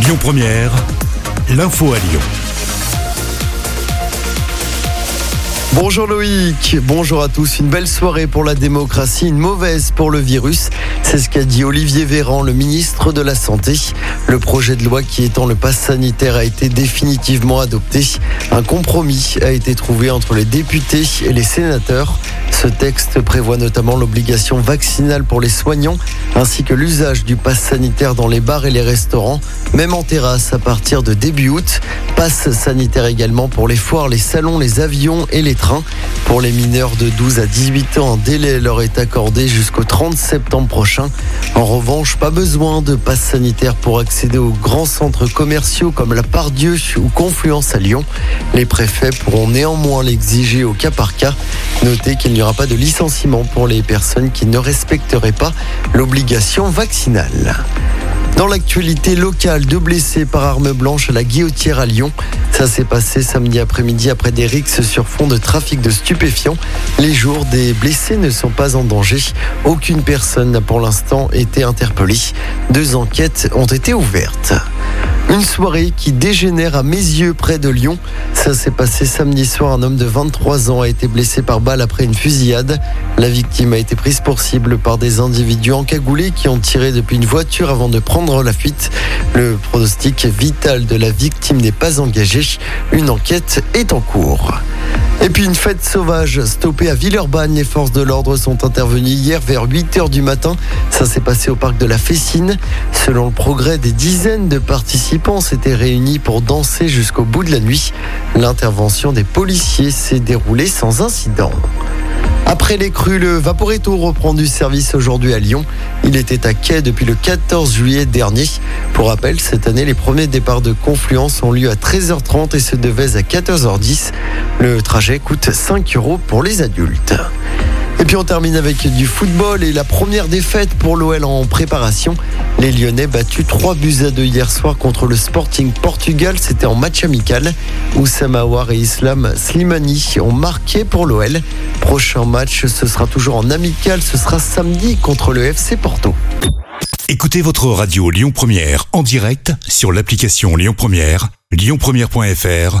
Lyon Première, l'info à Lyon. Bonjour Loïc, bonjour à tous. Une belle soirée pour la démocratie, une mauvaise pour le virus. C'est ce qu'a dit Olivier Véran, le ministre de la Santé. Le projet de loi qui étend le pass sanitaire a été définitivement adopté. Un compromis a été trouvé entre les députés et les sénateurs. Ce texte prévoit notamment l'obligation vaccinale pour les soignants ainsi que l'usage du pass sanitaire dans les bars et les restaurants, même en terrasse à partir de début août. Passe sanitaire également pour les foires, les salons, les avions et les trains. Pour les mineurs de 12 à 18 ans, un délai leur est accordé jusqu'au 30 septembre prochain. En revanche, pas besoin de passe sanitaire pour accéder aux grands centres commerciaux comme la Pardieu ou Confluence à Lyon. Les préfets pourront néanmoins l'exiger au cas par cas. Notez qu'il n'y aura pas de licenciement pour les personnes qui ne respecteraient pas l'obligation vaccinale. Dans l'actualité locale, deux blessés par arme blanche à la Guillotière à Lyon. Ça s'est passé samedi après-midi après des rixes sur fond de trafic de stupéfiants. Les jours des blessés ne sont pas en danger. Aucune personne n'a pour l'instant été interpellée. Deux enquêtes ont été ouvertes. Une soirée qui dégénère à mes yeux près de Lyon. Ça s'est passé samedi soir. Un homme de 23 ans a été blessé par balle après une fusillade. La victime a été prise pour cible par des individus encagoulés qui ont tiré depuis une voiture avant de prendre la fuite. Le pronostic vital de la victime n'est pas engagé. Une enquête est en cours. Et puis une fête sauvage stoppée à Villeurbanne. Les forces de l'ordre sont intervenues hier vers 8h du matin. Ça s'est passé au parc de la Fessine. Selon le progrès, des dizaines de participants s'étaient réunis pour danser jusqu'au bout de la nuit. L'intervention des policiers s'est déroulée sans incident. Après les crues, le Vaporetto reprend du service aujourd'hui à Lyon. Il était à quai depuis le 14 juillet dernier. Pour rappel, cette année, les premiers départs de Confluence ont lieu à 13h30 et se devaient à 14h10. Le trajet coûte 5 euros pour les adultes. Puis on termine avec du football et la première défaite pour l'OL en préparation. Les Lyonnais battus 3 buts à 2 hier soir contre le Sporting Portugal. C'était en match amical. Oussama Aouar et Islam Slimani ont marqué pour l'OL. Prochain match, ce sera toujours en amical. Ce sera samedi contre le FC Porto. Écoutez votre radio Lyon Première en direct sur l'application Lyon Première, lyonpremière.fr